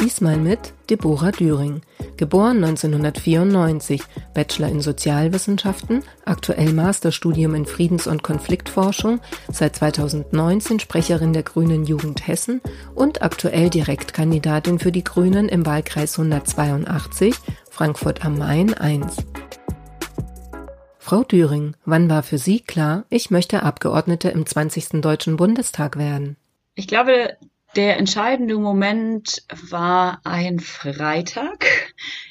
Diesmal mit Deborah Düring, geboren 1994, Bachelor in Sozialwissenschaften, aktuell Masterstudium in Friedens- und Konfliktforschung, seit 2019 Sprecherin der Grünen Jugend Hessen und aktuell Direktkandidatin für die Grünen im Wahlkreis 182 Frankfurt am Main 1. Frau Düring, wann war für Sie klar, ich möchte Abgeordnete im 20. Deutschen Bundestag werden? Ich glaube, der entscheidende Moment war ein Freitag.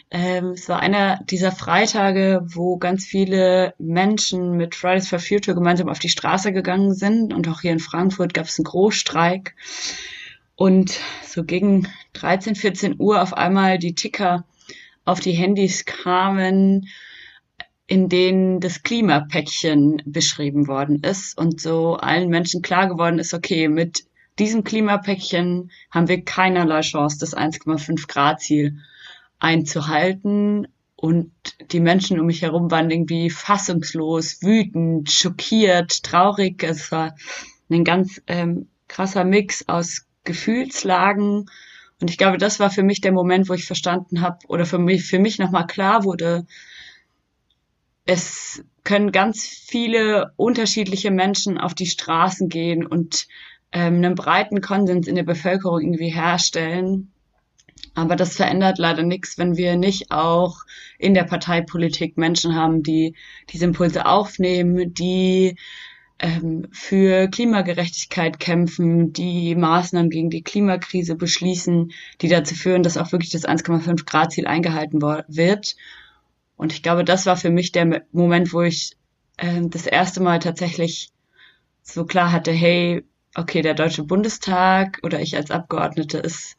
Ähm, es war einer dieser Freitage, wo ganz viele Menschen mit Fridays for Future gemeinsam auf die Straße gegangen sind. Und auch hier in Frankfurt gab es einen Großstreik. Und so gegen 13, 14 Uhr auf einmal die Ticker auf die Handys kamen, in denen das Klimapäckchen beschrieben worden ist und so allen Menschen klar geworden ist, okay, mit diesem Klimapäckchen haben wir keinerlei Chance, das 1,5 Grad Ziel einzuhalten. Und die Menschen um mich herum waren irgendwie fassungslos, wütend, schockiert, traurig. Es war ein ganz ähm, krasser Mix aus Gefühlslagen. Und ich glaube, das war für mich der Moment, wo ich verstanden habe oder für mich, für mich nochmal klar wurde, es können ganz viele unterschiedliche Menschen auf die Straßen gehen und ähm, einen breiten Konsens in der Bevölkerung irgendwie herstellen. Aber das verändert leider nichts, wenn wir nicht auch in der Parteipolitik Menschen haben, die diese Impulse aufnehmen, die ähm, für Klimagerechtigkeit kämpfen, die Maßnahmen gegen die Klimakrise beschließen, die dazu führen, dass auch wirklich das 1,5 Grad Ziel eingehalten wird. Und ich glaube, das war für mich der Moment, wo ich äh, das erste Mal tatsächlich so klar hatte, hey, okay, der Deutsche Bundestag oder ich als Abgeordnete ist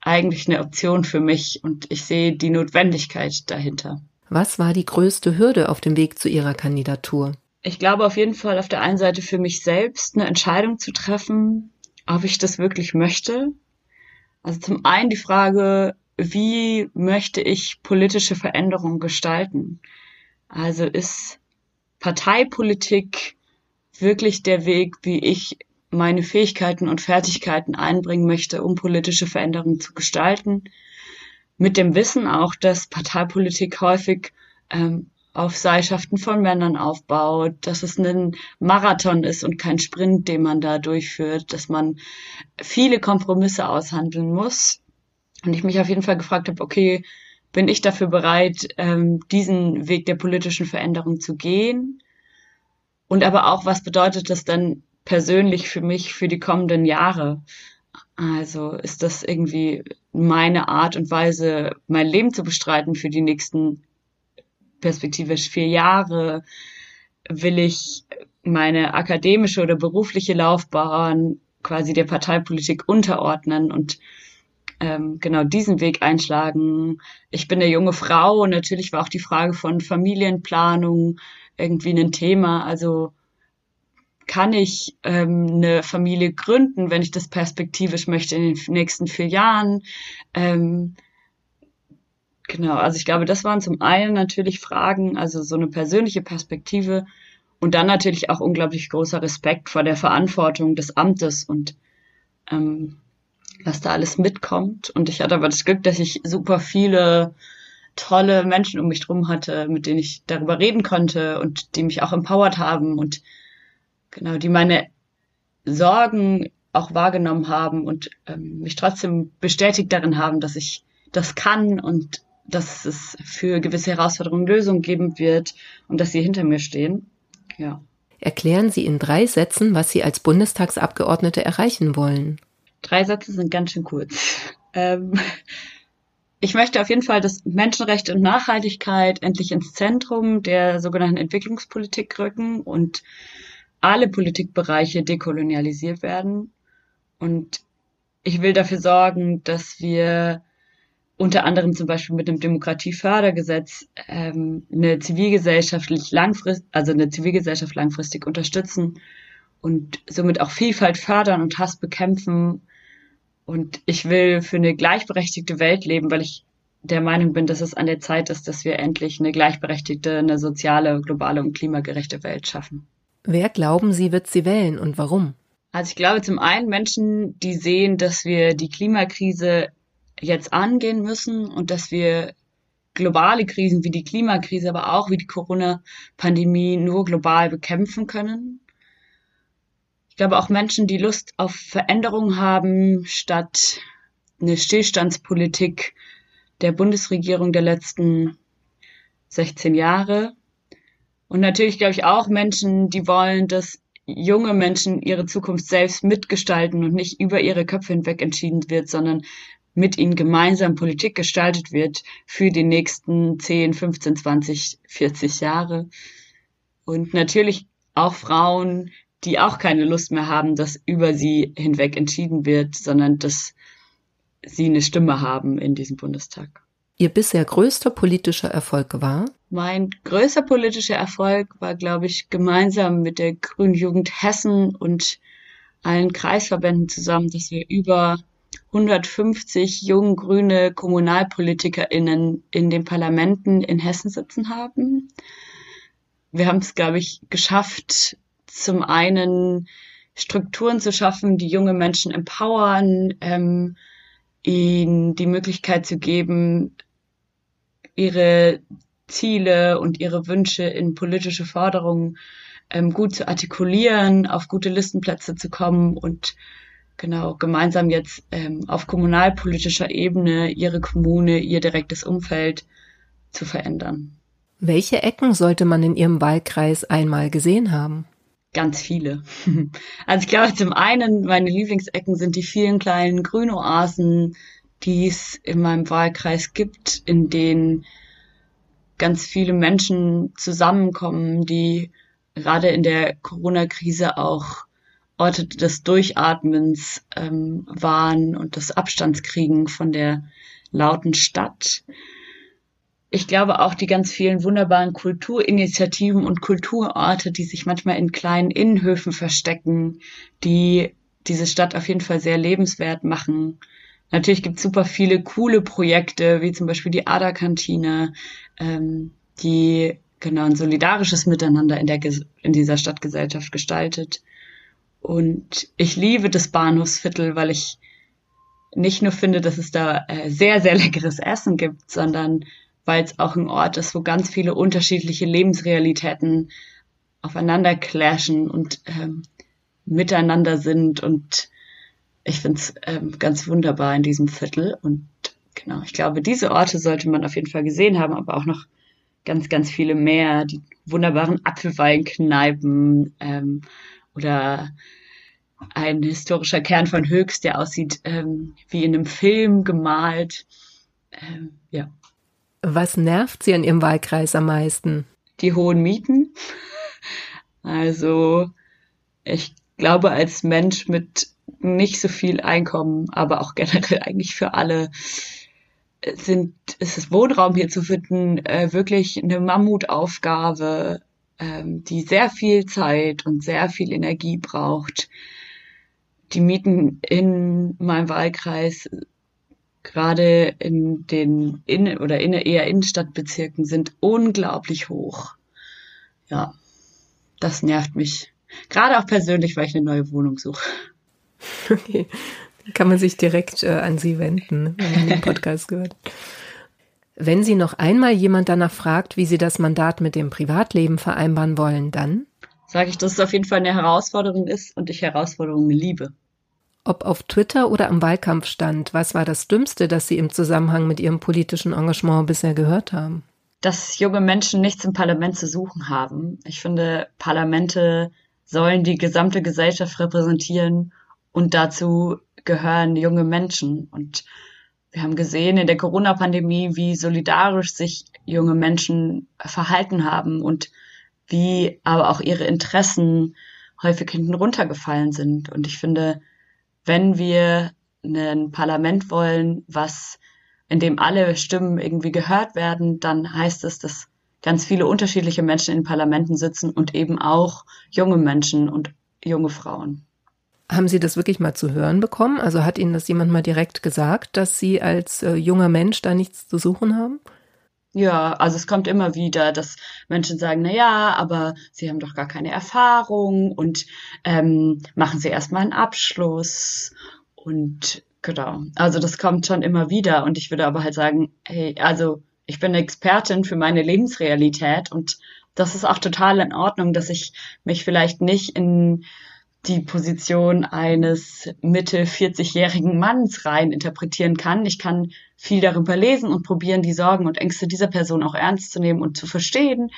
eigentlich eine Option für mich und ich sehe die Notwendigkeit dahinter. Was war die größte Hürde auf dem Weg zu Ihrer Kandidatur? Ich glaube auf jeden Fall auf der einen Seite für mich selbst eine Entscheidung zu treffen, ob ich das wirklich möchte. Also zum einen die Frage, wie möchte ich politische Veränderungen gestalten? Also ist Parteipolitik wirklich der Weg, wie ich meine Fähigkeiten und Fertigkeiten einbringen möchte, um politische Veränderungen zu gestalten. Mit dem Wissen auch, dass Parteipolitik häufig ähm, auf Seilschaften von Männern aufbaut, dass es ein Marathon ist und kein Sprint, den man da durchführt, dass man viele Kompromisse aushandeln muss. Und ich mich auf jeden Fall gefragt habe, okay, bin ich dafür bereit, ähm, diesen Weg der politischen Veränderung zu gehen? Und aber auch, was bedeutet das dann persönlich für mich für die kommenden Jahre? Also ist das irgendwie meine Art und Weise, mein Leben zu bestreiten für die nächsten perspektivisch vier Jahre? Will ich meine akademische oder berufliche Laufbahn quasi der Parteipolitik unterordnen und ähm, genau diesen Weg einschlagen. Ich bin eine junge Frau und natürlich war auch die Frage von Familienplanung irgendwie ein Thema. Also kann ich ähm, eine Familie gründen, wenn ich das perspektivisch möchte in den nächsten vier Jahren? Ähm, genau, also ich glaube, das waren zum einen natürlich Fragen, also so eine persönliche Perspektive und dann natürlich auch unglaublich großer Respekt vor der Verantwortung des Amtes und ähm, was da alles mitkommt. Und ich hatte aber das Glück, dass ich super viele tolle Menschen um mich drum hatte, mit denen ich darüber reden konnte und die mich auch empowert haben und genau, die meine Sorgen auch wahrgenommen haben und ähm, mich trotzdem bestätigt darin haben, dass ich das kann und dass es für gewisse Herausforderungen Lösungen geben wird und dass sie hinter mir stehen. Ja. Erklären Sie in drei Sätzen, was Sie als Bundestagsabgeordnete erreichen wollen. Drei Sätze sind ganz schön kurz. Ähm, ich möchte auf jeden Fall, dass Menschenrechte und Nachhaltigkeit endlich ins Zentrum der sogenannten Entwicklungspolitik rücken und alle Politikbereiche dekolonialisiert werden. Und ich will dafür sorgen, dass wir unter anderem zum Beispiel mit dem Demokratiefördergesetz ähm, eine zivilgesellschaftlich langfristig, also eine Zivilgesellschaft langfristig unterstützen und somit auch Vielfalt fördern und Hass bekämpfen. Und ich will für eine gleichberechtigte Welt leben, weil ich der Meinung bin, dass es an der Zeit ist, dass wir endlich eine gleichberechtigte, eine soziale, globale und klimagerechte Welt schaffen. Wer glauben Sie, wird sie wählen und warum? Also ich glaube zum einen Menschen, die sehen, dass wir die Klimakrise jetzt angehen müssen und dass wir globale Krisen wie die Klimakrise, aber auch wie die Corona-Pandemie nur global bekämpfen können. Ich glaube auch Menschen, die Lust auf Veränderung haben, statt eine Stillstandspolitik der Bundesregierung der letzten 16 Jahre. Und natürlich glaube ich auch Menschen, die wollen, dass junge Menschen ihre Zukunft selbst mitgestalten und nicht über ihre Köpfe hinweg entschieden wird, sondern mit ihnen gemeinsam Politik gestaltet wird für die nächsten 10, 15, 20, 40 Jahre. Und natürlich auch Frauen, die auch keine Lust mehr haben, dass über sie hinweg entschieden wird, sondern dass sie eine Stimme haben in diesem Bundestag. Ihr bisher größter politischer Erfolg war? Mein größter politischer Erfolg war, glaube ich, gemeinsam mit der Grünen Jugend Hessen und allen Kreisverbänden zusammen, dass wir über 150 jung grüne KommunalpolitikerInnen in den Parlamenten in Hessen sitzen haben. Wir haben es, glaube ich, geschafft, zum einen Strukturen zu schaffen, die junge Menschen empowern, ähm, ihnen die Möglichkeit zu geben, ihre Ziele und ihre Wünsche in politische Forderungen ähm, gut zu artikulieren, auf gute Listenplätze zu kommen und genau gemeinsam jetzt ähm, auf kommunalpolitischer Ebene ihre Kommune, ihr direktes Umfeld zu verändern. Welche Ecken sollte man in Ihrem Wahlkreis einmal gesehen haben? Ganz viele. Also ich glaube, zum einen, meine Lieblingsecken sind die vielen kleinen Grünoasen, die es in meinem Wahlkreis gibt, in denen ganz viele Menschen zusammenkommen, die gerade in der Corona-Krise auch Orte des Durchatmens ähm, waren und des Abstandskriegen von der lauten Stadt. Ich glaube auch die ganz vielen wunderbaren Kulturinitiativen und Kulturorte, die sich manchmal in kleinen Innenhöfen verstecken, die diese Stadt auf jeden Fall sehr lebenswert machen. Natürlich gibt es super viele coole Projekte, wie zum Beispiel die Ada-Kantine, ähm, die genau ein solidarisches Miteinander in, der, in dieser Stadtgesellschaft gestaltet. Und ich liebe das Bahnhofsviertel, weil ich nicht nur finde, dass es da äh, sehr, sehr leckeres Essen gibt, sondern weil es auch ein Ort ist, wo ganz viele unterschiedliche Lebensrealitäten aufeinander clashen und ähm, miteinander sind. Und ich finde es ähm, ganz wunderbar in diesem Viertel. Und genau, ich glaube, diese Orte sollte man auf jeden Fall gesehen haben, aber auch noch ganz, ganz viele mehr. Die wunderbaren Apfelweinkneipen ähm, oder ein historischer Kern von Höchst, der aussieht ähm, wie in einem Film gemalt. Ähm, ja. Was nervt Sie an Ihrem Wahlkreis am meisten? Die hohen Mieten. Also ich glaube, als Mensch mit nicht so viel Einkommen, aber auch generell eigentlich für alle, sind, ist es Wohnraum hier zu finden äh, wirklich eine Mammutaufgabe ähm, die sehr viel Zeit und sehr viel Energie braucht. Die Mieten in meinem Wahlkreis, gerade in den Innen- oder in, eher Innenstadtbezirken, sind unglaublich hoch. Ja, das nervt mich. Gerade auch persönlich, weil ich eine neue Wohnung suche. Okay. Kann man sich direkt äh, an Sie wenden, wenn man den Podcast gehört. Wenn Sie noch einmal jemand danach fragt, wie Sie das Mandat mit dem Privatleben vereinbaren wollen, dann sage ich, dass es auf jeden Fall eine Herausforderung ist und ich Herausforderungen liebe. Ob auf Twitter oder am Wahlkampfstand, was war das Dümmste, das Sie im Zusammenhang mit Ihrem politischen Engagement bisher gehört haben? Dass junge Menschen nichts im Parlament zu suchen haben. Ich finde, Parlamente sollen die gesamte Gesellschaft repräsentieren und dazu gehören junge Menschen. Und wir haben gesehen in der Corona-Pandemie, wie solidarisch sich junge Menschen verhalten haben und wie aber auch ihre Interessen häufig hinten runtergefallen sind. Und ich finde, wenn wir ein Parlament wollen, was in dem alle Stimmen irgendwie gehört werden, dann heißt es, dass ganz viele unterschiedliche Menschen in Parlamenten sitzen und eben auch junge Menschen und junge Frauen. Haben Sie das wirklich mal zu hören bekommen? Also hat Ihnen das jemand mal direkt gesagt, dass Sie als äh, junger Mensch da nichts zu suchen haben? Ja, also es kommt immer wieder, dass Menschen sagen, na ja, aber sie haben doch gar keine Erfahrung und ähm, machen sie erstmal einen Abschluss und genau. Also das kommt schon immer wieder und ich würde aber halt sagen, hey, also ich bin Expertin für meine Lebensrealität und das ist auch total in Ordnung, dass ich mich vielleicht nicht in die Position eines Mitte 40-jährigen Manns rein interpretieren kann. Ich kann viel darüber lesen und probieren, die Sorgen und Ängste dieser Person auch ernst zu nehmen und zu verstehen.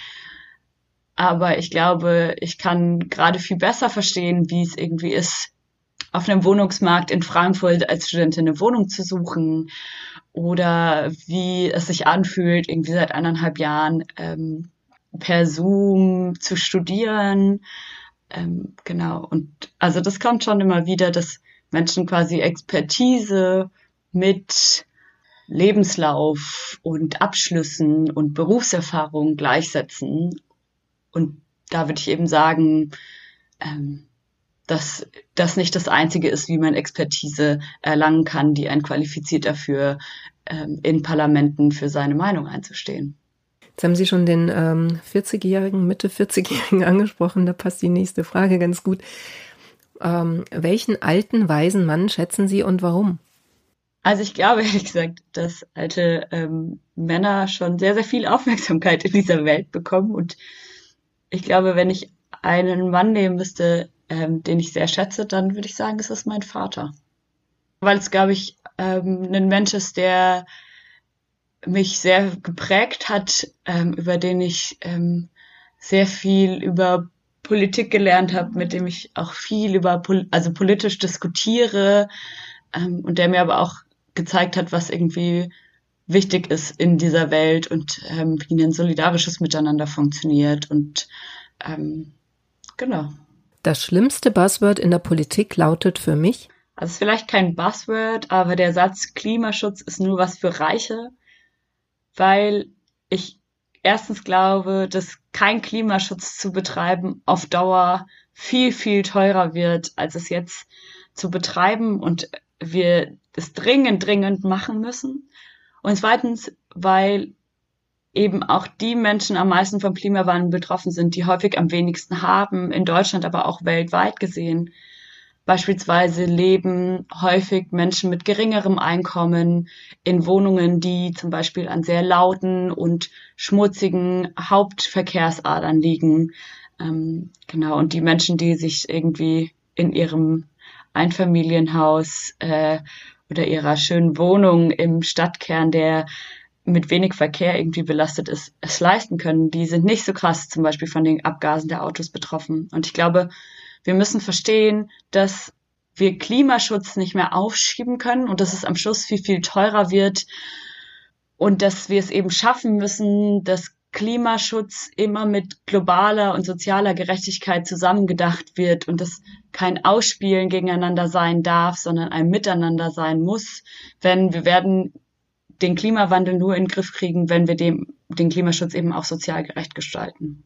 Aber ich glaube, ich kann gerade viel besser verstehen, wie es irgendwie ist, auf einem Wohnungsmarkt in Frankfurt als Studentin eine Wohnung zu suchen oder wie es sich anfühlt, irgendwie seit anderthalb Jahren ähm, per Zoom zu studieren ähm, genau. Und also das kommt schon immer wieder, dass Menschen quasi Expertise mit Lebenslauf und Abschlüssen und Berufserfahrung gleichsetzen. Und da würde ich eben sagen, ähm, dass das nicht das Einzige ist, wie man Expertise erlangen kann, die einen qualifiziert dafür, ähm, in Parlamenten für seine Meinung einzustehen. Jetzt haben Sie schon den ähm, 40-Jährigen, Mitte 40-Jährigen angesprochen. Da passt die nächste Frage ganz gut. Ähm, welchen alten, weisen Mann schätzen Sie und warum? Also ich glaube ehrlich gesagt, dass alte ähm, Männer schon sehr, sehr viel Aufmerksamkeit in dieser Welt bekommen. Und ich glaube, wenn ich einen Mann nehmen müsste, ähm, den ich sehr schätze, dann würde ich sagen, es ist mein Vater. Weil es, glaube ich, ähm, ein Mensch ist, der mich sehr geprägt hat, ähm, über den ich ähm, sehr viel über Politik gelernt habe, mit dem ich auch viel über also politisch diskutiere ähm, und der mir aber auch gezeigt hat, was irgendwie wichtig ist in dieser Welt und ähm, wie ein solidarisches Miteinander funktioniert und ähm, genau. Das schlimmste Buzzword in der Politik lautet für mich. Also es ist vielleicht kein Buzzword, aber der Satz Klimaschutz ist nur was für Reiche weil ich erstens glaube, dass kein Klimaschutz zu betreiben auf Dauer viel, viel teurer wird, als es jetzt zu betreiben und wir es dringend, dringend machen müssen. Und zweitens, weil eben auch die Menschen am meisten vom Klimawandel betroffen sind, die häufig am wenigsten haben, in Deutschland, aber auch weltweit gesehen. Beispielsweise leben häufig Menschen mit geringerem Einkommen in Wohnungen, die zum Beispiel an sehr lauten und schmutzigen Hauptverkehrsadern liegen. Ähm, genau, und die Menschen, die sich irgendwie in ihrem Einfamilienhaus äh, oder ihrer schönen Wohnung im Stadtkern, der mit wenig Verkehr irgendwie belastet ist, es leisten können, die sind nicht so krass zum Beispiel von den Abgasen der Autos betroffen. Und ich glaube, wir müssen verstehen, dass wir Klimaschutz nicht mehr aufschieben können und dass es am Schluss viel, viel teurer wird und dass wir es eben schaffen müssen, dass Klimaschutz immer mit globaler und sozialer Gerechtigkeit zusammengedacht wird und dass kein Ausspielen gegeneinander sein darf, sondern ein Miteinander sein muss. Wenn wir werden den Klimawandel nur in den Griff kriegen, wenn wir dem, den Klimaschutz eben auch sozial gerecht gestalten.